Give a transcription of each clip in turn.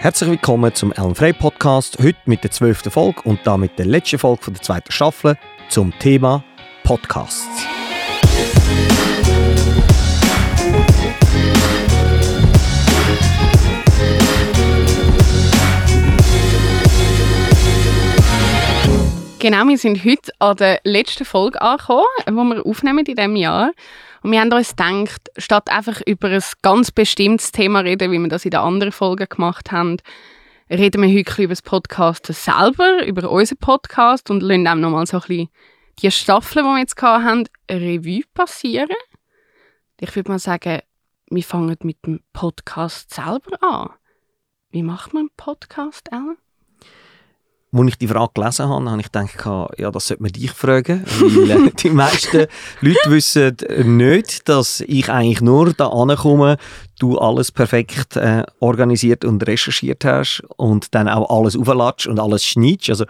Herzlich willkommen zum Ellen Frey Podcast. Heute mit der zwölften Folge und damit der letzten Folge der zweiten Staffel zum Thema Podcasts. Genau, wir sind heute an der letzten Folge angekommen, die wir aufnehmen in diesem Jahr. Und wir haben uns gedacht, statt einfach über ein ganz bestimmtes Thema reden, wie wir das in den anderen Folgen gemacht haben, reden wir heute über das Podcast selber, über unseren Podcast und lassen auch nochmal so ein bisschen die Staffeln, die wir jetzt hatten, Revue passieren. Ich würde mal sagen, wir fangen mit dem Podcast selber an. Wie macht man einen Podcast, Ellen? Als ich die Frage gelesen habe, habe ich gedacht, ja, das sollte man dich fragen, weil äh, die meisten Leute wissen nicht, dass ich eigentlich nur da ankomme, du alles perfekt äh, organisiert und recherchiert hast und dann auch alles aufladest und alles schneidest. Also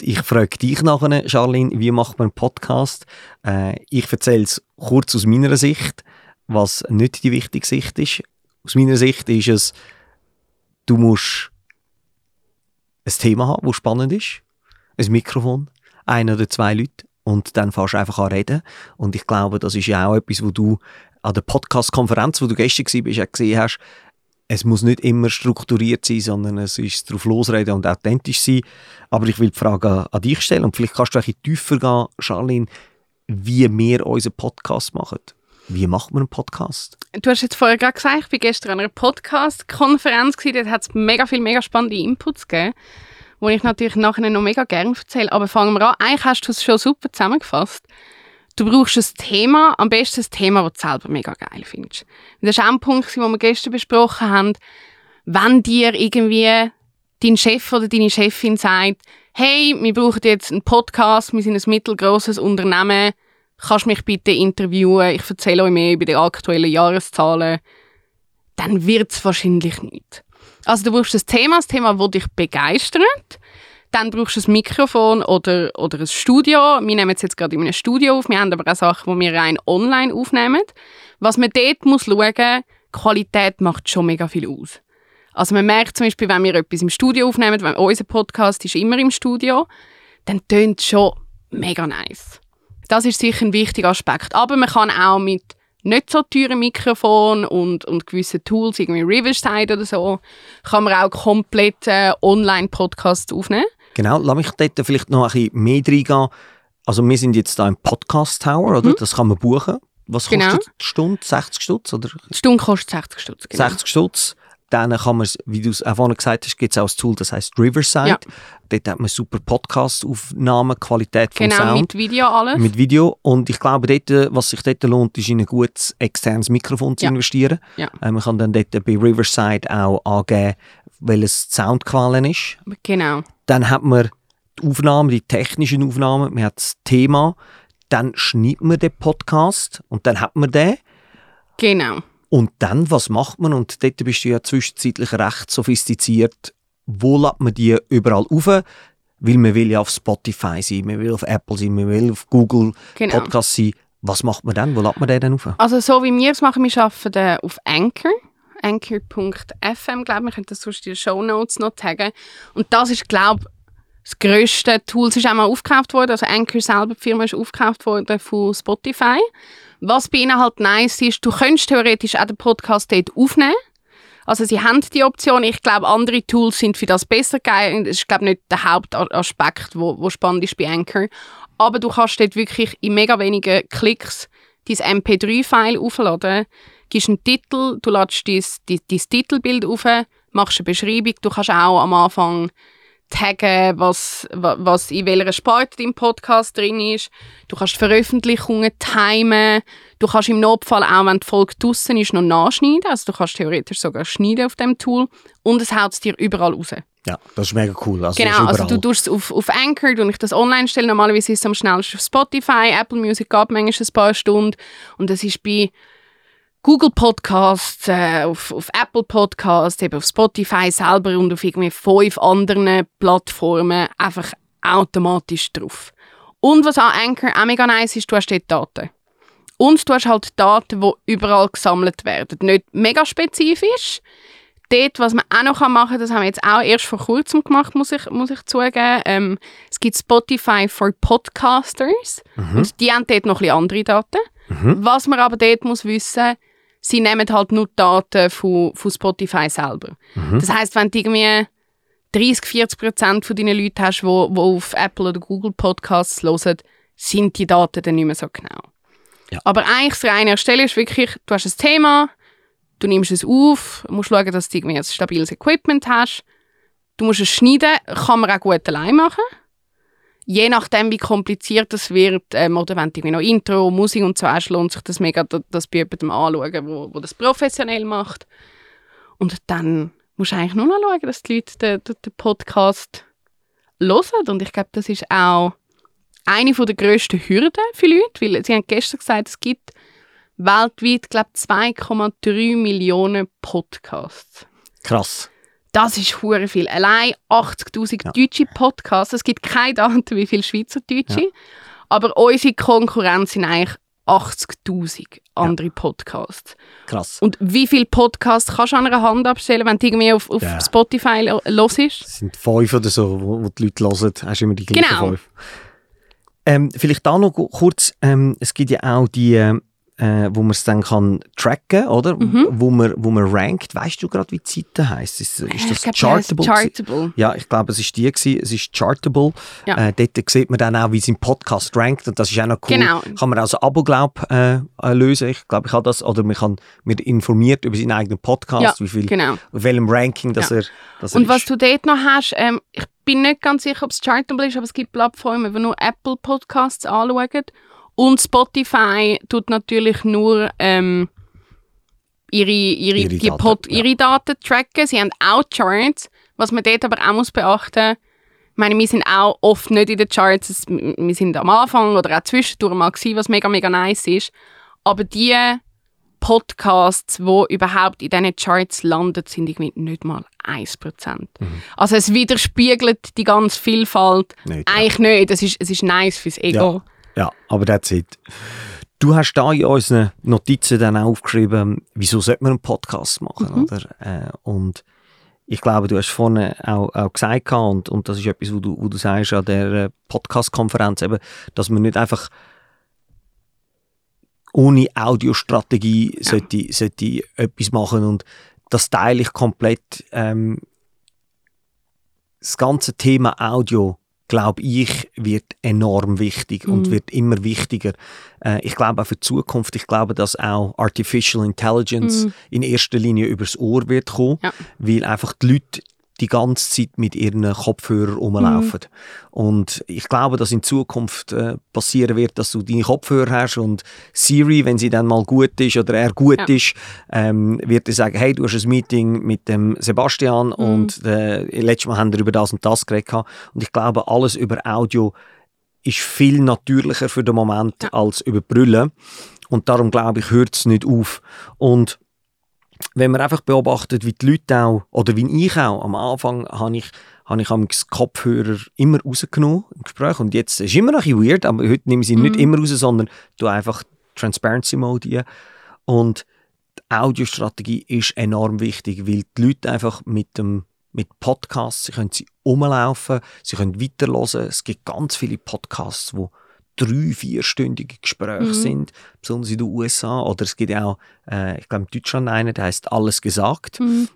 ich frage dich nachher, Charlene, wie macht man einen Podcast? Äh, ich erzähle es kurz aus meiner Sicht, was nicht die wichtige Sicht ist. Aus meiner Sicht ist es, du musst ein Thema haben, das spannend ist, ein Mikrofon, ein oder zwei Leute und dann fährst du einfach an reden. Und ich glaube, das ist ja auch etwas, wo du an der Podcast-Konferenz, wo du gestern warst, auch gesehen hast, es muss nicht immer strukturiert sein, sondern es ist darauf losreden und authentisch sein. Aber ich will die Frage an dich stellen und vielleicht kannst du ein bisschen tiefer gehen, Charlene, wie wir unseren Podcast machen. Wie macht man einen Podcast? Du hast jetzt vorher gerade gesagt, ich war gestern an einer Podcast-Konferenz, dort hat es mega viele mega spannende Inputs gegeben, die ich natürlich nachher noch mega gerne erzähle. Aber fangen wir an. Eigentlich hast du es schon super zusammengefasst. Du brauchst ein Thema, am besten ein Thema, das du selber mega geil findest. das war auch ein Punkt, den wir gestern besprochen haben. Wenn dir irgendwie dein Chef oder deine Chefin sagt, hey, wir brauchen jetzt einen Podcast, wir sind ein mittelgroßes Unternehmen, kannst mich bitte interviewen, ich erzähle euch mehr über die aktuellen Jahreszahlen, dann wird es wahrscheinlich nicht. Also du brauchst ein Thema, ein Thema, das dich begeistert. Dann brauchst du ein Mikrofon oder, oder ein Studio. Wir nehmen es jetzt gerade in einem Studio auf. Wir haben aber auch Sachen, die wir rein online aufnehmen. Was man dort muss schauen muss, Qualität macht schon mega viel aus. Also man merkt zum Beispiel, wenn wir etwas im Studio aufnehmen, wenn unser Podcast ist immer im Studio, dann tönt es schon mega nice. Das ist sicher ein wichtiger Aspekt. Aber man kann auch mit nicht so teuren Mikrofonen und, und gewissen Tools, irgendwie Riverside oder so, kann man auch komplett äh, Online-Podcasts aufnehmen. Genau, lass mich dort vielleicht noch ein bisschen mehr reingehen. Also wir sind jetzt da im Podcast Tower, oder? Mhm. Das kann man buchen. Was kostet genau. die Stunde? 60 Stutz? Oder? Die Stunde kostet 60 Stutz, genau. 60 Stutz. Dann kann man, wie du es auch vorhin gesagt hast, gibt es auch ein Tool, das heißt Riverside. Ja. Dort hat man super Podcast-Aufnahmen, Qualität vom genau, Sound. Genau, mit Video alles. Mit Video. Und ich glaube, dort, was sich dort lohnt, ist in ein gutes externes Mikrofon zu ja. investieren. Ja. Äh, man kann dann dort bei Riverside auch angeben, welches Soundqualen ist. Genau. Dann hat man die Aufnahmen, die technischen Aufnahmen, man hat das Thema, dann schneidet man den Podcast und dann hat man den. Genau. Und dann, was macht man? Und dort bist du ja zwischenzeitlich recht sophistiziert. Wo lädt man die überall auf? Weil man will ja auf Spotify sein, man will auf Apple sein, man will auf Google genau. Podcast sein. Was macht man dann? Wo lädt man den dann auf? Also so wie wir es machen, wir arbeiten auf Anchor. Anchor.fm, glaube ich. Wir können das sonst in den Show Notes noch taggen. Und das ist, glaube ich, das grösste Tool. Es ist mal aufgekauft worden. Also Anchor selber, die Firma, ist aufgekauft worden von Spotify. Was bei ihnen halt nice ist, du könntest theoretisch auch den Podcast dort aufnehmen. Also sie haben die Option. Ich glaube, andere Tools sind für das besser geeignet. Das ist, glaube nicht der Hauptaspekt, wo, wo spannend ist bei Anchor. Aber du kannst dort wirklich in mega wenigen Klicks dein MP3-File aufladen, gibst einen Titel, du ladest dein, dein, dein Titelbild auf, machst eine Beschreibung. Du kannst auch am Anfang taggen, was, was in welcher Sparte im Podcast drin ist. Du kannst Veröffentlichungen timen. Du kannst im Notfall auch, wenn die Folge draussen ist, noch nachschneiden. Also du kannst theoretisch sogar schneiden auf dem Tool. Und es haut es dir überall raus. Ja, das ist mega cool. Also genau, also du tust es auf, auf Anchor, und ich das online stelle. Normalerweise ist es am schnellsten auf Spotify. Apple Music gab manchmal ein paar Stunden. Und das ist bei Google Podcasts, äh, auf, auf Apple Podcasts, eben auf Spotify selber und auf irgendwie fünf anderen Plattformen einfach automatisch drauf. Und was an Anchor auch mega nice ist, du hast dort Daten. Und du hast halt Daten, die überall gesammelt werden. Nicht mega spezifisch. dort, was man auch noch machen kann, das haben wir jetzt auch erst vor kurzem gemacht, muss ich, muss ich zugeben. Ähm, es gibt Spotify for Podcasters und die haben dort noch ein bisschen andere Daten. Was man aber dort muss wissen, sie nehmen halt nur die Daten von, von Spotify selber. Das heißt, wenn du irgendwie 30, 40 Prozent von deinen Leuten hast, die, die auf Apple oder Google Podcasts hören, sind die Daten dann nicht mehr so genau. Ja. Aber eigentlich das reine Erstellen ist wirklich, du hast ein Thema, du nimmst es auf, musst schauen, dass du irgendwie ein stabiles Equipment hast, du musst es schneiden, kann man auch gut allein machen. Je nachdem, wie kompliziert das wird, ähm, oder wenn irgendwie noch Intro, Musik und so hast, lohnt sich das mega, da- das bei jemandem anschauen, wo, wo das professionell macht. Und dann musst du eigentlich nur noch schauen, dass die Leute den, den, Podcast hören. Und ich glaube, das ist auch eine der grössten Hürden für Leute, weil sie haben gestern gesagt, es gibt weltweit, glaube ich, 2,3 Millionen Podcasts. Krass. Das ist hure viel. Allein 80'000 Ja. deutsche Podcasts. Es gibt keine Daten, wie viele Schweizerdeutsche. Aber unsere Konkurrenz sind eigentlich 80'000 andere Podcasts. Krass. Und wie viele Podcasts kannst du an einer Hand abstellen, wenn du irgendwie auf, auf Ja. Spotify lo- hörst? Es sind fünf oder so, wo, wo die Leute hören, hast du immer die gleichen Genau. fünf. Ähm, vielleicht da noch kurz, ähm, es gibt ja auch die, äh, wo man es dann kann tracken, oder? Mhm. Wo, man, wo man rankt. Weißt du gerade, wie die Seite heisst? Ist, ist Ich das glaub, Chartable? Chartable. Ja, ich glaube, es ist die gewesen. Es ist Chartable. Ja. Äh, dort sieht man dann auch, wie sein Podcast rankt und das ist auch noch cool. Genau. Kann man also Abo glaub, äh, äh, lösen. Ich glaube, ich habe das oder man kann mir informiert über seinen eigenen Podcast, Ja, wie viel, genau. welchem Ranking dass Ja. er, dass er Und was ist. du dort noch hast, ähm, ich bin nicht ganz sicher, ob es Chartable ist, aber es gibt Plattformen, die nur Apple Podcasts anschauen. Und Spotify tut natürlich nur ähm, ihre, ihre, Ihre die Daten, Pod, ja. ihre Daten tracken. Sie haben auch Charts. Was man dort aber auch muss beachten ich meine, wir sind auch oft nicht in den Charts. Wir sind am Anfang oder auch zwischendurch mal gewesen, was mega, mega nice ist. Aber die Podcasts, die überhaupt in diesen Charts landen, sind irgendwie nicht mal 1%. Also es widerspiegelt die ganze Vielfalt Nicht, ja. eigentlich nicht. Es ist, es ist nice fürs Ego. Ja, aber that's it. Du hast da in unseren Notizen dann auch aufgeschrieben, wieso sollte man einen Podcast machen, Mhm. oder? Äh, und ich glaube, du hast vorhin auch, auch gesagt, und, und das ist etwas, wo du, wo du sagst an der äh, Podcast-Konferenz, eben, dass man nicht einfach ohne Audiostrategie sollte, sollte etwas machen und das teile ich komplett. Ähm, das ganze Thema Audio, glaube ich, wird enorm wichtig und Mhm. wird immer wichtiger. Äh, ich glaube auch für die Zukunft, ich glaube, dass auch Artificial Intelligence Mhm. in erster Linie übers Ohr wird kommen, Ja. weil einfach die Leute die ganze Zeit mit ihren Kopfhörern rumlaufen. Und ich glaube, dass in Zukunft äh, passieren wird, dass du deine Kopfhörer hast und Siri, wenn sie dann mal gut ist oder er gut Ja. ist, ähm, wird er sagen, hey, du hast ein Meeting mit dem Sebastian und äh, letztes Mal haben wir über das und das geredet. Und ich glaube, alles über Audio ist viel natürlicher für den Moment Ja. als über Brüllen. Und darum glaube ich, hört es nicht auf. Und wenn man einfach beobachtet, wie die Leute auch, oder wie ich auch, am Anfang habe ich, habe ich am Kopfhörer immer rausgenommen im Gespräch und jetzt ist es immer noch ein bisschen weird, aber heute nehme ich sie nicht Mhm. immer raus, sondern du einfach Transparency Mode ein. Und die Audiostrategie ist enorm wichtig, weil die Leute einfach mit dem mit Podcasts, sie können sie umlaufen, sie können weiterhören. Es gibt ganz viele Podcasts, wo drei, vierstündige Gespräche Mhm. sind, besonders in den USA. Oder es gibt auch, äh, ich glaube in Deutschland einen, der heißt «Alles gesagt». Mhm.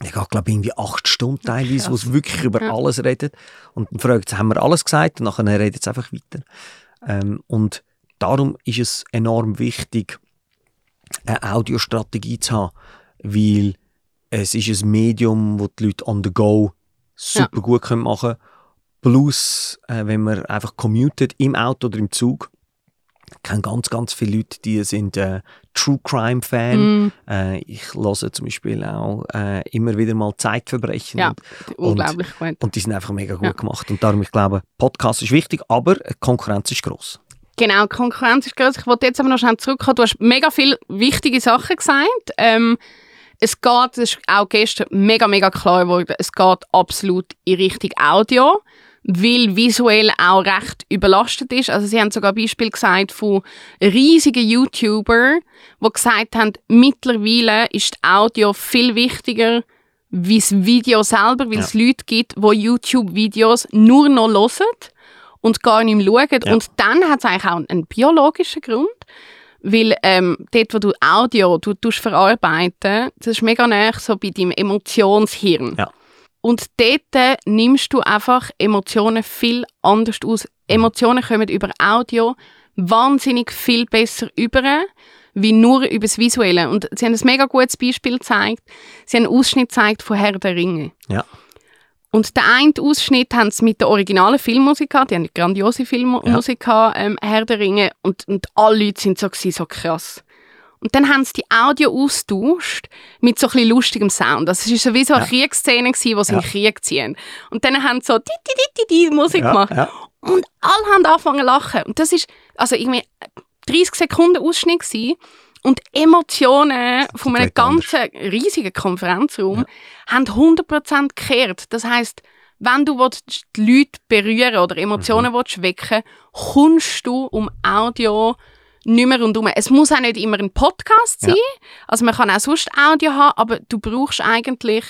Der geht, glaube ich, irgendwie acht Stunden teilweise, wo es wirklich über Ja. alles redet. Und dann fragt sie, haben wir alles gesagt? Und nachher redet es einfach weiter. Ähm, und darum ist es enorm wichtig, eine Audiostrategie zu haben, weil es ist ein Medium, wo die Leute on the go super gut können machen können. Plus, äh, wenn man einfach commutet im Auto oder im Zug, kenne ganz, ganz viele Leute, die sind äh, True Crime Fan. Mhm. Äh, ich höre zum Beispiel auch äh, immer wieder mal Zeitverbrechen. Ja, Und, unglaublich gut. und die sind einfach mega gut Ja. gemacht. Und darum, ich glaube, Podcast ist wichtig, aber Konkurrenz ist gross. Genau, Konkurrenz ist groß. Ich wollte jetzt aber noch schnell zurückkommen. Du hast mega viele wichtige Sachen gesagt. Ähm, es geht, das ist auch gestern mega, mega klar geworden, es geht absolut in Richtung Audio, weil visuell auch recht überlastet ist. Also sie haben sogar Beispiel gesagt von riesigen YouTuber, die gesagt haben, mittlerweile ist Audio viel wichtiger wie das Video selber, weil es Leute gibt, die YouTube-Videos nur noch hören und gar nicht mehr schauen. Ja. Und dann hat es eigentlich auch einen biologischen Grund, weil ähm, dort, wo du Audio du, tust verarbeiten, das ist mega nah so bei deinem Emotionshirn. Ja. Und dort nimmst du einfach Emotionen viel anders aus. Emotionen kommen über Audio wahnsinnig viel besser über, wie nur über das Visuelle. Und sie haben ein mega gutes Beispiel gezeigt. Sie haben einen Ausschnitt gezeigt von Herr der Ringe. Ja. Und den einen Ausschnitt haben sie mit der originalen Filmmusik gehabt, die haben eine grandiose Filmmusik gehabt, ähm, Herr der Ringe, und, und alle Leute sind so, gewesen, so krass. Und dann haben sie die Audio austauscht mit so ein bisschen lustigem Sound. Das war sowieso eine Ja. Kriegsszene, gewesen, wo sie Ja. in den Krieg ziehen. Und dann haben sie so die, die, die, die, die Musik Ja, gemacht. ja. Und alle haben angefangen zu lachen. Und das ist also irgendwie 30 Sekunden Ausschnitt gewesen. Und Emotionen von einem komplett anders. ganzen riesigen Konferenzraum haben 100% gekehrt. Das heißt, wenn du willst, die Leute berühren oder Emotionen willst wecken kommst du um Audio nicht mehr rundherum. Es muss auch nicht immer ein Podcast Ja. sein. Also man kann auch sonst Audio haben, aber du brauchst eigentlich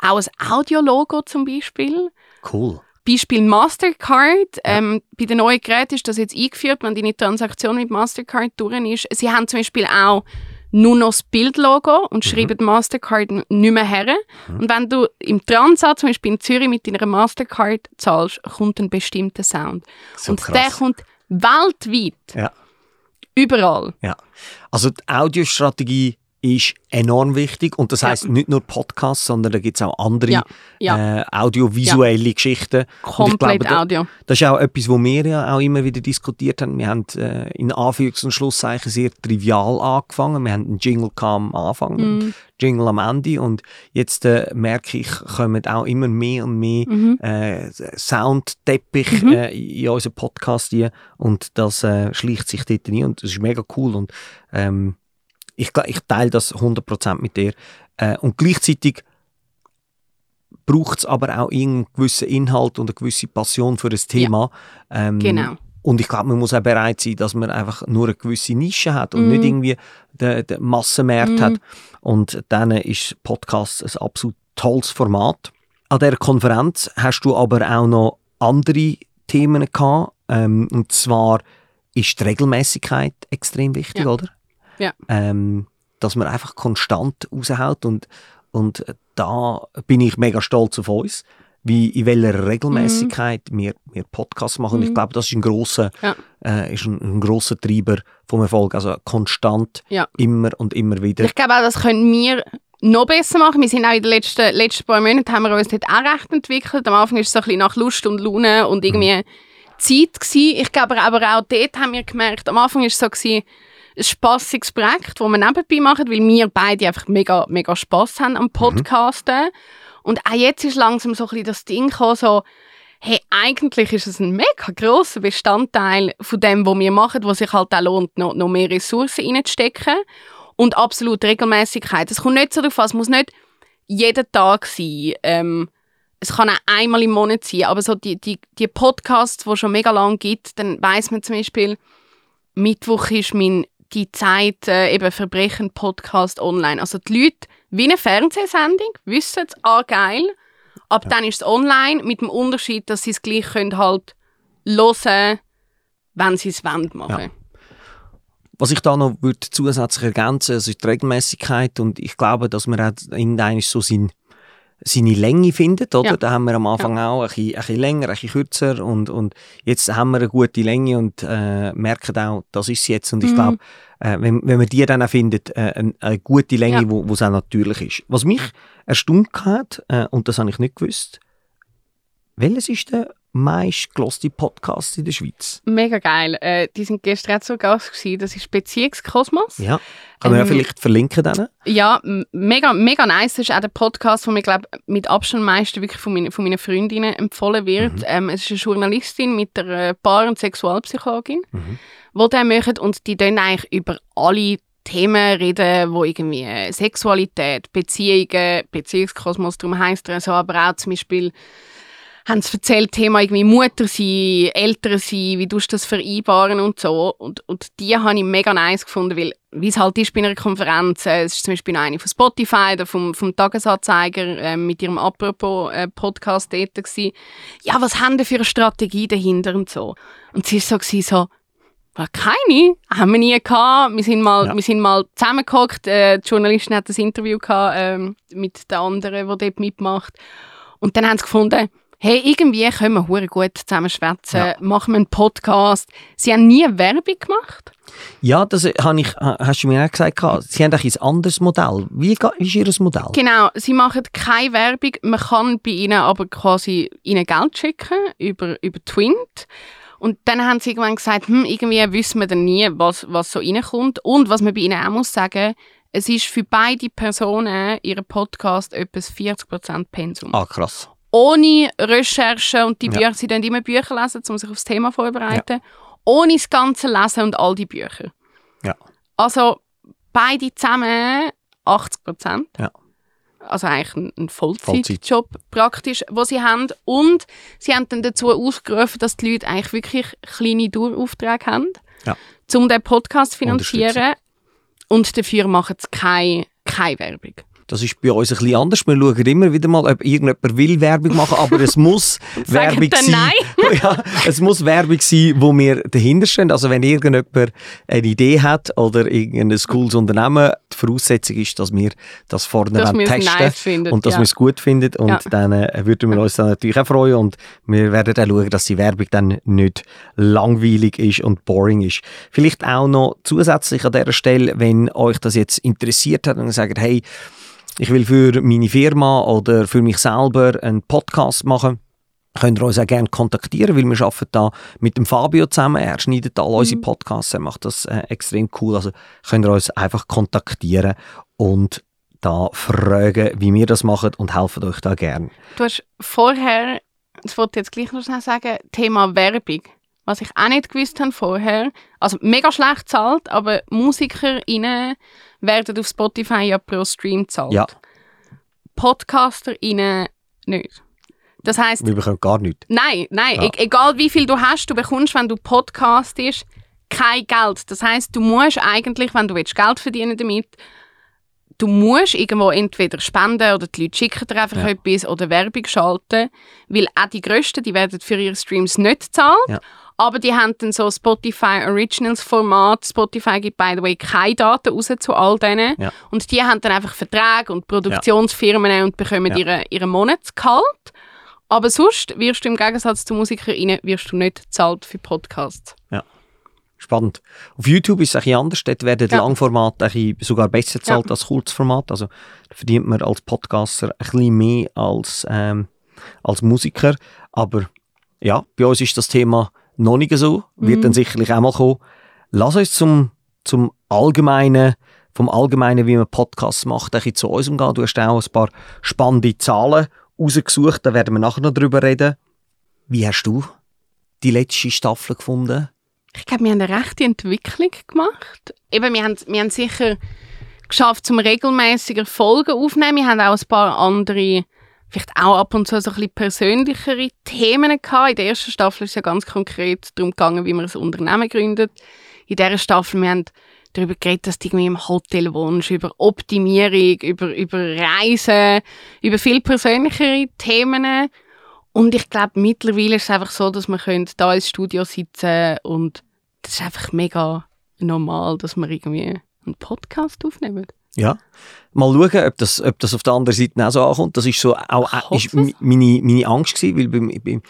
auch ein Audiologo zum Beispiel. Cool. Beispiel Mastercard. Ähm, bei den neuen Geräten ist das jetzt eingeführt, wenn deine Transaktion mit Mastercard durch ist. Sie haben zum Beispiel auch nur noch das Bildlogo und Mhm. schreiben Mastercard nicht mehr her. Und wenn du im Transat, zum Beispiel in Zürich, mit deiner Mastercard zahlst, kommt ein bestimmter Sound. So und krass. der kommt weltweit, Ja. Überall. Ja. Also die Audiostrategie ist enorm wichtig und das Ja. heißt nicht nur Podcasts, sondern da gibt es auch andere Ja, ja. Äh, audiovisuelle Geschichten. Komplett glaube, Audio. Das ist auch etwas, wo wir ja auch immer wieder diskutiert haben. Wir haben äh, in Anführungs- und Schlusszeichen sehr trivial angefangen. Wir haben einen Jingle am Anfang und einen Jingle am Ende und jetzt äh, merke ich, kommen auch immer mehr und mehr äh, Soundteppich äh, in unseren Podcast hier und das äh, schleicht sich dort rein und das ist mega cool und ähm, ich, ich teile das 100% mit dir. Äh, und gleichzeitig braucht es aber auch einen gewissen Inhalt und eine gewisse Passion für das Thema. Ähm, Genau. Und ich glaube, man muss auch bereit sein, dass man einfach nur eine gewisse Nische hat und Mhm. nicht irgendwie den, den Massenmarkt hat. Und dann ist Podcast ein absolut tolles Format. An der Konferenz hast du aber auch noch andere Themen gehabt. Ähm, und zwar ist die Regelmäßigkeit extrem wichtig, Ja. oder? Ja. ähm, dass man einfach konstant raushaut und, und da bin ich mega stolz auf uns, wie in welcher Regelmäßigkeit wir, wir Podcasts machen. Und ich glaube, das ist ein grosser, Ja. äh, ist ein, ein Treiber vom Erfolg. Also konstant, Ja. immer und immer wieder. Ich glaube auch, das können wir noch besser machen. Wir sind auch in den letzten, letzten paar Monaten haben wir uns dort auch recht entwickelt. Am Anfang ist es so ein bisschen nach Lust und Laune und irgendwie Zeit gewesen. Ich glaube aber auch dort haben wir gemerkt, am Anfang ist es so gewesen, ein spassiges Projekt, das wir nebenbei machen, weil wir beide einfach mega, mega Spass haben am Podcasten. Und auch jetzt ist langsam so ein bisschen das Ding gekommen, so, hey, eigentlich ist es ein mega grosser Bestandteil von dem, was wir machen, wo sich halt auch lohnt, noch, noch mehr Ressourcen reinzustecken. Und absolut Regelmäßigkeit. Es kommt nicht so darauf an, es muss nicht jeden Tag sein. Ähm, es kann auch einmal im Monat sein, aber so die, die, die Podcasts, die es schon mega lang gibt, dann weiß man zum Beispiel, Mittwoch ist mein die Zeit äh, eben Verbrechen Podcast online. Also die Leute, wie eine Fernsehsendung, wissen es, ah geil, ab dann ist es online, mit dem Unterschied, dass sie es gleich können halt hören, wenn sie es wollen machen. Ja. Was ich da noch würde zusätzlich ergänzen ist die Regelmäßigkeit und ich glaube, dass man auch in so sein, seine Länge findet, oder? Ja. Da haben wir am Anfang auch ein bisschen, ein bisschen länger, ein bisschen kürzer und, und jetzt haben wir eine gute Länge und äh, merken auch, das ist jetzt und ich Mhm. glaube, äh, wenn, wenn man die dann auch findet, äh, eine, eine gute Länge, Ja. wo wo es auch natürlich ist. Was mich erstaunt hat, äh, und das habe ich nicht gewusst, welches ist der meistgeloste Podcast in der Schweiz? Mega geil. Äh, die sind gestern auch zu Gast gewesen. Das ist Beziehungskosmos. Ja, kann man ja Ähm, vielleicht verlinken dann. Ja, mega, mega nice. Das ist auch der Podcast, der mir, glaub, mit Abstand am meisten wirklich von meinen, von meinen Freundinnen empfohlen wird. Ähm, es ist eine Journalistin mit der Paar- und Sexualpsychologin, Mhm. die das machen und die dann eigentlich über alle Themen reden, wo irgendwie äh, Sexualität, Beziehungen, Beziehungskosmos, darum heisst er so, aber auch zum Beispiel haben sie erzählt, Thema irgendwie Mutter sein, Eltern sein, wie du das vereinbaren und so. Und, und die habe ich mega nice gefunden, weil wie es halt ist bei einer Konferenz, äh, es ist zum Beispiel eine von Spotify oder vom, vom Tagesanzeiger äh, mit ihrem Apropos-Podcast äh, dort gewesen. Ja, was haben die für eine Strategie dahinter und so. Und sie war so, gewesen, so keine, haben wir nie gehabt. Wir sind mal, ja. wir sind mal zusammengehockt. Äh, die Journalistin hat ein Interview gehabt, äh, mit der anderen, die dort mitmacht. Und dann haben sie gefunden, hey, irgendwie können wir hure gut zusammen schwätzen, ja. machen wir einen Podcast. Sie haben nie Werbung gemacht. Ja, das habe ich, hast du mir auch gesagt, sie haben ein anderes Modell. Wie, wie ist ihr Modell? Genau, sie machen keine Werbung. Man kann bei ihnen aber quasi ihnen Geld schicken über, über Twint. Und dann haben sie irgendwann gesagt, hm, irgendwie wissen wir dann nie, was, was so reinkommt. Und was man bei ihnen auch muss sagen, es ist für beide Personen, ihren Podcast, etwas 40% Pensum. Ah, krass. Ohne Recherche und die Bücher, sie dann immer Bücher lesen, um sich aufs Thema vorzubereiten. Ja. Ohne das ganze Lesen und all die Bücher. Ja. Also beide zusammen 80%. Ja also eigentlich ein, ein Vollzeitjob Vollzeit. praktisch, wo sie haben. Und sie haben dann dazu aufgerufen, dass die Leute eigentlich wirklich kleine Daueraufträge haben, ja. um den Podcast zu finanzieren. Und dafür machen sie keine, keine Werbung. Das ist bei uns ein bisschen anders. Wir schauen immer wieder mal, ob irgendjemand will Werbung machen, aber es muss Werbung sein. Nein. ja, es muss Werbung sein, wo wir dahinter stehen. Also wenn irgendjemand eine Idee hat oder irgendein cooles Unternehmen, die Voraussetzung ist, dass wir das vorne dass testen nice findet, und dass ja. wir es gut finden. Und ja. dann äh, würden wir uns dann natürlich auch freuen und wir werden dann schauen, dass die Werbung dann nicht langweilig ist und boring ist. Vielleicht auch noch zusätzlich an dieser Stelle, wenn euch das jetzt interessiert hat und sagt, hey, ich will für meine Firma oder für mich selber einen Podcast machen, könnt ihr uns auch gerne kontaktieren, weil wir arbeiten da mit dem Fabio zusammen. Er schneidet all unsere mhm. Podcasts, er macht das äh, extrem cool. Also könnt ihr uns einfach kontaktieren und da fragen, wie wir das machen und helfen euch da gerne. Du hast vorher, das wollte ich jetzt gleich noch schnell sagen, Thema Werbung. Was ich auch nicht gewusst habe vorher, also mega schlecht zahlt, aber MusikerInnen werden auf Spotify ja pro Stream gezahlt. Ja. PodcasterInnen nicht. Das heisst... Wir bekommen gar nichts. Nein, nein. Ja. E egal wie viel du hast, du bekommst, wenn du podcastest, kein Geld. Das heisst, du musst eigentlich, wenn du willst, Geld verdienen damit, du musst irgendwo entweder spenden oder die Leute schicken dir einfach ja. etwas oder Werbung schalten, weil auch die Größten, die werden für ihre Streams nicht gezahlt. Ja. Aber die haben dann so Spotify Originals Format. Spotify gibt, by the way, keine Daten raus zu all denen. Ja. Und die haben dann einfach Verträge und Produktionsfirmen ja. und bekommen ja. ihre, ihre Monatsgehalt. Aber sonst wirst du im Gegensatz zu MusikerInnen wirst du nicht bezahlt für Podcasts. Ja. Spannend. Auf YouTube ist es ein anders. Dort werden ja. Langformate sogar besser bezahlt ja. als Kurzformat. Also da verdient man als Podcaster ein bisschen mehr als, ähm, als Musiker. Aber ja, bei uns ist das Thema noch nicht so, wird mhm. dann sicherlich auch mal kommen. Lass uns zum, zum Allgemeinen, vom Allgemeinen, wie man Podcasts macht, ein zu uns umgehen. Du hast auch ein paar spannende Zahlen rausgesucht, da werden wir nachher noch drüber reden. Wie hast du die letzte Staffel gefunden? Ich glaube, wir haben eine rechte Entwicklung gemacht. Eben, wir haben, wir haben sicher geschafft, zum regelmäßiger Folgen aufzunehmen. Wir haben auch ein paar andere vielleicht auch ab und zu so ein bisschen persönlichere Themen gehabt. In der ersten Staffel ist es ja ganz konkret darum gegangen, wie man ein Unternehmen gründet. In dieser Staffel, wir haben darüber geredet, dass du irgendwie im Hotel wohnst, über Optimierung, über, über Reisen, über viel persönlichere Themen. Und ich glaube, mittlerweile ist es einfach so, dass wir da ins Studio sitzen und das ist einfach mega normal, dass wir irgendwie einen Podcast aufnehmen. Ja. Mal schauen, ob das, ob das auf der anderen Seite auch so ankommt. Das ist so auch ist meine, meine Angst gewesen, weil bei, bei,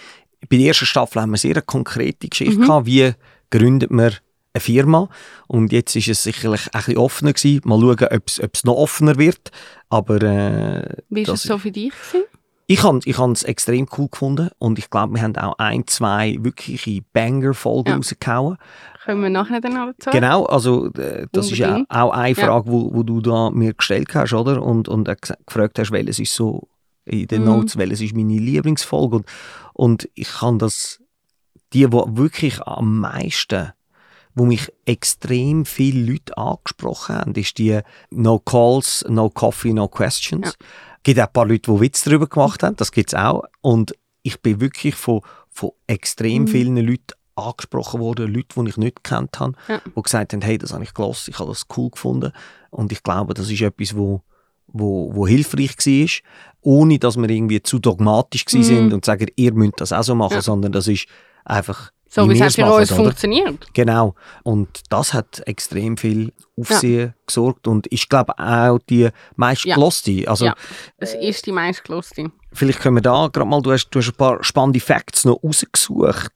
bei der ersten Staffel haben wir sehr eine konkrete Geschichte mhm. gehabt, wie gründet man eine Firma. Und jetzt ist es sicherlich ein bisschen offener gewesen. Mal schauen, ob es noch offener wird. Aber, äh, Wie war es so für dich? Gewesen? Ich habe ich es extrem cool gefunden und ich glaube, wir haben auch ein, zwei wirkliche Banger-Folgen ja. rausgehauen. Kommen wir nachher dann noch dazu? Genau, also äh, das Unbedingt. ist ja auch eine Frage, ja. wo, wo du da mir gestellt hast, oder? Und, und gefragt hast, welches ist so in den mhm. Notes, welches ist meine Lieblingsfolge. Und, und ich kann das, die, die wirklich am meisten wo mich extrem viele Leute angesprochen haben, ist die No Calls, No Coffee, No Questions. Ja. Es gibt auch ein paar Leute, die Witze darüber gemacht haben, das gibt es auch. Und ich bin wirklich von, von extrem Mhm. vielen Leuten angesprochen worden, Leute, die ich nicht gekannt habe, Ja. die gesagt haben, hey, das habe ich gelassen, ich habe das cool gefunden. Und ich glaube, das ist etwas, wo, wo, wo hilfreich war, ohne dass wir irgendwie zu dogmatisch gewesen Mhm. sind und sagen, ihr müsst das auch so machen, Ja. sondern das ist einfach So wie es für machen, uns oder? funktioniert. Genau. Und das hat extrem viel Aufsehen gesorgt und ich glaube auch die meistgeloste. Also Ja. Es ist die meistgeloste. vielleicht können wir da gerade mal, du hast, du hast ein paar spannende Facts noch rausgesucht.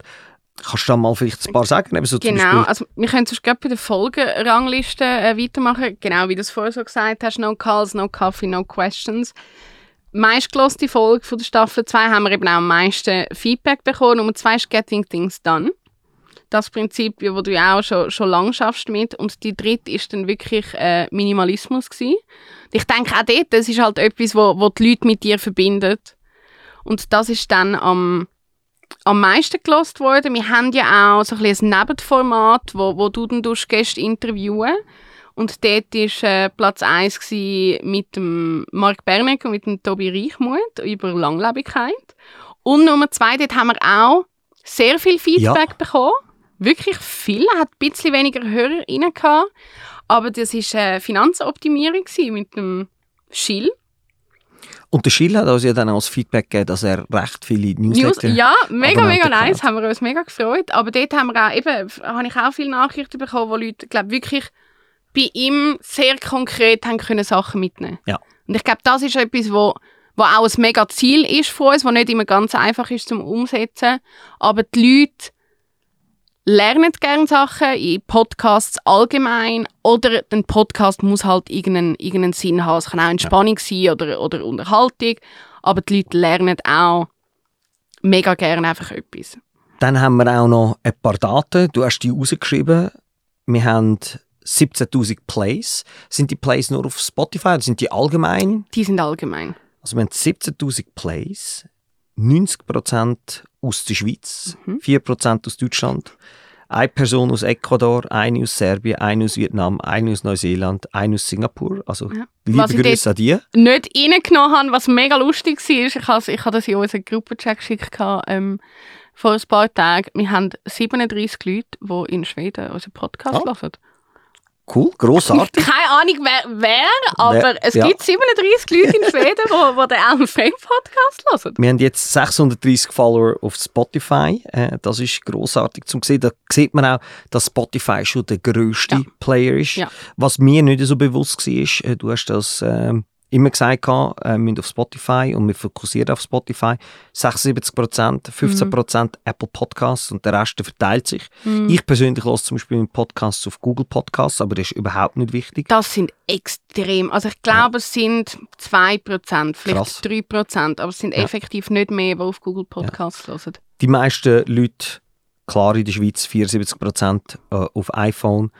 Kannst du da mal vielleicht ein paar sagen? Eben so Genau, also wir können sonst gerade bei der Folgenrangliste äh, weitermachen. Genau wie du es vorher so gesagt hast, no calls, no coffee, no questions. Meistgeloste Folge von der Staffel 2 haben wir eben auch am meisten Feedback bekommen. Nummer 2 ist Getting Things Done. Das Prinzip, wo du ja auch schon, schon lange schaffst mit. Und die dritte ist dann wirklich äh, Minimalismus gewesen. Ich denke auch dort, das ist halt etwas, wo, wo die Leute mit dir verbindet. Und das ist dann am am meisten gelost worden. Wir haben ja auch so ein, ein Nebenformat, wo, wo du dann Gäste interviewen und dort war äh, Platz 1 gewesen mit dem Mark Berneck und mit dem Tobi Reichmuth über Langlebigkeit. Und Nummer 2, dort haben wir auch sehr viel Feedback Ja. bekommen. Wirklich viel. Er hat ein bisschen weniger HörerInnen gehabt. Aber das war äh, Finanzoptimierung mit dem Schill. und der Schill hat uns ja dann als Feedback gegeben, dass er recht viele News, Newsletter ja, mega, Abonnenten mega nice. Haben wir uns mega gefreut. Aber dort haben wir auch, eben, habe ich auch viele Nachrichten bekommen, wo Leute, glaube wirklich bei ihm sehr konkret haben können Sachen mitnehmen. Ja. Und ich glaube, das ist etwas, wo, wo auch ein mega Ziel ist von uns, wo nicht immer ganz einfach ist zum Umsetzen. Aber die Leute lernen gerne Sachen in Podcasts allgemein oder ein Podcast muss halt irgendeinen, irgendeinen Sinn haben. Es kann auch Entspannung sein oder, oder Unterhaltung. Aber die Leute lernen auch mega gerne einfach etwas. Dann haben wir auch noch ein paar Daten. Du hast die rausgeschrieben. Wir haben 17'000 Plays. Sind die Plays nur auf Spotify oder sind die allgemein? Die sind allgemein. Also wir haben 17'000 Plays, 90% aus der Schweiz, Mhm. 4% aus Deutschland, eine Person aus Ecuador, eine aus Serbien, eine aus Vietnam, eine aus Neuseeland, eine aus Singapur. Also Ja. liebe Grüße an die. Nicht reingenommen habe, was mega lustig war, ich habe, ich habe das in unseren Gruppenchat geschickt ähm, vor ein paar Tagen. Wir haben 37 Leute, die in Schweden unseren Podcast Ah. hören. Cool, grossartig. Keine Ahnung, wer, wer aber Wer- es ja. gibt 37 Leute in Schweden, die, die den Alan Frey Podcast hören. Wir haben jetzt 630 Follower auf Spotify. Äh, das ist grossartig zum sehen. Da sieht man auch, dass Spotify schon der grösste Ja. Player ist. Ja. Was mir nicht so bewusst war, ist, äh, du hast das ähm, immer gesagt, gehabt, äh, wir sind auf Spotify und wir fokussieren auf Spotify. 76%, 15% Apple Podcasts und der Rest der verteilt sich. Mhm. Ich persönlich höre zum Beispiel Podcasts auf Google Podcasts, aber das ist überhaupt nicht wichtig. Das sind extrem. Also ich glaube, es sind 2%, vielleicht Krass. 3%, aber es sind Ja. effektiv nicht mehr, die auf Google Podcasts hören. Die meisten Leute, klar in der Schweiz, 74% äh, auf iPhone,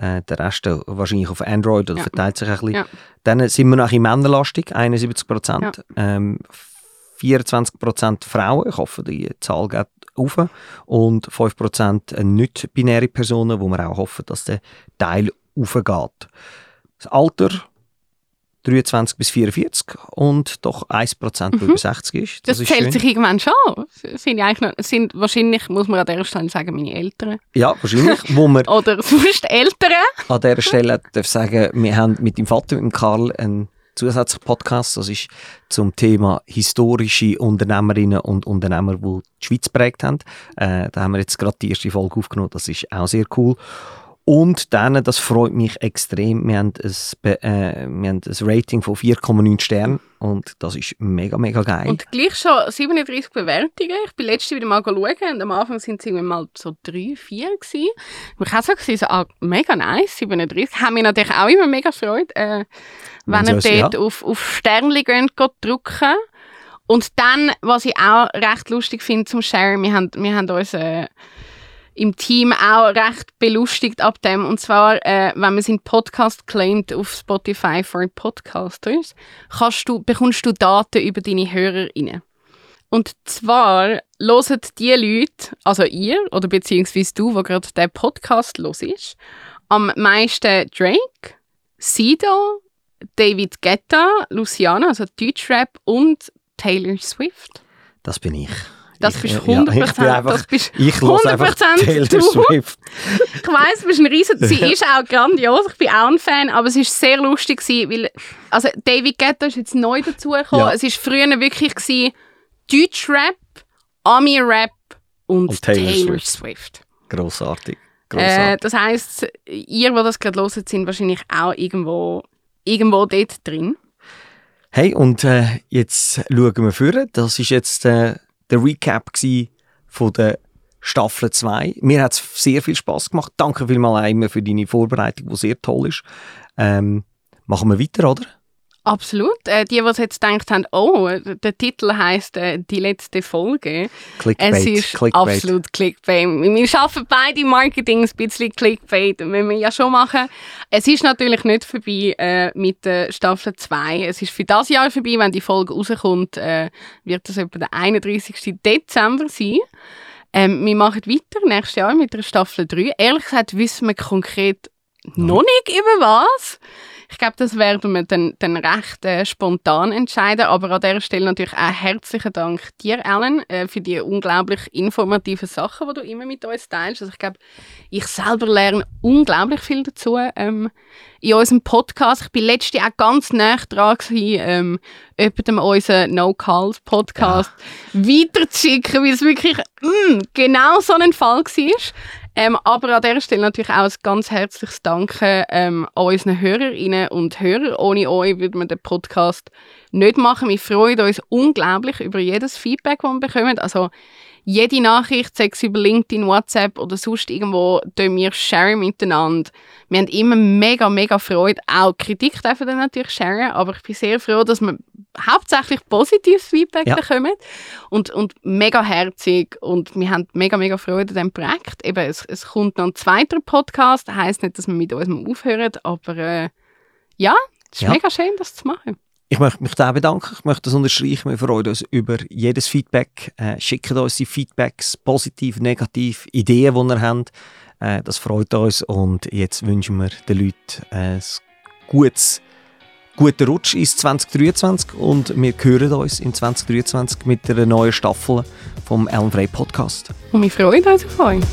äh, der Rest äh, wahrscheinlich auf Android oder Ja. verteilt sich ein bisschen. Ja. Dann sind wir noch in Männerlastig, 71%. Ähm, 24% Frauen, ich hoffe, die Zahl geht auf. Und 5% nicht-binäre Personen, wo wir auch hoffen, dass der Teil aufgeht. Das Alter 23 bis 44 und doch 1%, der über 60 ist. Mhm. Das, ist zählt schön. sich irgendwann schon. Finde ich eigentlich noch, sind wahrscheinlich, muss man an dieser Stelle sagen, meine Eltern. Ja, wahrscheinlich. wo wir Oder sonst Eltern. an dieser Stelle darf sagen, wir haben mit dem Vater, mit dem Karl, einen zusätzlichen Podcast. Das ist zum Thema historische Unternehmerinnen und Unternehmer, die die Schweiz geprägt haben. Äh, da haben wir jetzt gerade die erste Folge aufgenommen. Das ist auch sehr cool. Und dann, das freut mich extrem, wir haben ein, äh, wir haben ein Rating von 4,9 Sternen und das ist mega, mega geil. Und gleich schon 37 Bewertungen. Ich bin letzte wieder mal schauen und am Anfang sind es irgendwie mal so drei, vier gewesen. Ich habe so gesehen, so, ah, mega nice, 37. Haben mich natürlich auch immer mega gefreut, äh, wenn Wenn ihr dort auf, auf Sternchen geht, geht drücken. Und dann, was ich auch recht lustig finde zum Share, wir haben, wir haben uns äh, im Team auch recht belustigt ab dem. Und zwar, äh, wenn man seinen Podcast claimt auf Spotify for Podcasters, kannst du, bekommst du Daten über deine HörerInnen. Und zwar hören die Leute, also ihr oder beziehungsweise du, wo gerade der Podcast los ist, am meisten Drake, Sido, David Guetta, Luciana, also Deutschrap und Taylor Swift. Das bin ich. Das bist ja, 100%, ich bin einfach, das bist ich höre einfach 100% Taylor. Swift. Ich weiss, du bist ein riesen, sie ist auch grandios, ich bin auch ein Fan, aber es ist sehr lustig gewesen, weil, also David Guetta ist jetzt neu dazugekommen, Ja. es ist früher wirklich gewesen, Deutschrap, Ami-Rap und, Und Taylor Taylor, Swift. Swift. Grossartig. Äh, das heisst, ihr, die das gerade hört, sind wahrscheinlich auch irgendwo, irgendwo dort drin. Hey, und äh, jetzt schauen wir vor. Das ist jetzt äh, der Recap von der Staffel 2. Mir hat es sehr viel Spaß gemacht. Danke vielmals einmal für deine Vorbereitung, die sehr toll ist. Ähm, machen wir weiter, oder? Absolut. Äh, die, die jetzt gedacht haben, oh, der Titel heisst äh, «Die letzte Folge». Clickbait. Es ist Clickbait. absolut Clickbait. Wir arbeiten beide Marketing ein bisschen Clickbait, wenn wir ja schon machen. Es ist natürlich nicht vorbei äh, mit der Staffel 2. Es ist für das Jahr vorbei. Wenn die Folge rauskommt, äh, wird das etwa der 31. Dezember sein. Ähm, wir machen weiter nächstes Jahr mit der Staffel 3. Ehrlich gesagt wissen wir konkret noch nicht über was. Ich glaube, das werden wir dann, dann recht äh, spontan entscheiden. Aber an dieser Stelle natürlich auch herzlichen Dank dir, Ellen, äh, für die unglaublich informativen Sachen, die du immer mit uns teilst. Also ich glaube, ich selber lerne unglaublich viel dazu ähm, in unserem Podcast. Ich bin letztes Jahr auch ganz nah dran gewesen, ähm, jemandem unseren No Calls Podcast weiterzuschicken, weil es wirklich mm, genau so ein Fall war. Ähm, aber an dieser Stelle natürlich auch ein ganz herzliches Danke ähm, an unseren Hörerinnen und Hörer. Ohne euch würde man den Podcast nicht machen. Wir freuen uns unglaublich über jedes Feedback, das wir bekommen. Also jede Nachricht, sei es über LinkedIn, WhatsApp oder sonst irgendwo, tun wir sharen miteinander. Wir haben immer mega, mega Freude. Auch Kritik dürfen wir natürlich sharen, aber ich bin sehr froh, dass wir hauptsächlich positives Feedback Ja. bekommen und, und mega herzig und wir haben mega, mega Freude an diesem Projekt. Eben, es, es kommt noch ein zweiter Podcast, heisst nicht, dass wir mit uns aufhören, aber äh, ja, es ist Ja. mega schön, das zu machen. Ich möchte mich da bedanken. Ich möchte das unterstreichen. Wir freuen uns über jedes Feedback. Äh, schickt uns die Feedbacks, positiv, negativ, Ideen, die ihr habt. Äh, das freut uns. Und jetzt wünschen wir den Leuten ein gutes, guten Rutsch ins 2023. Und wir hören uns in 2023 mit einer neuen Staffel vom Elm Frey Podcast. Und wir freuen uns auf euch.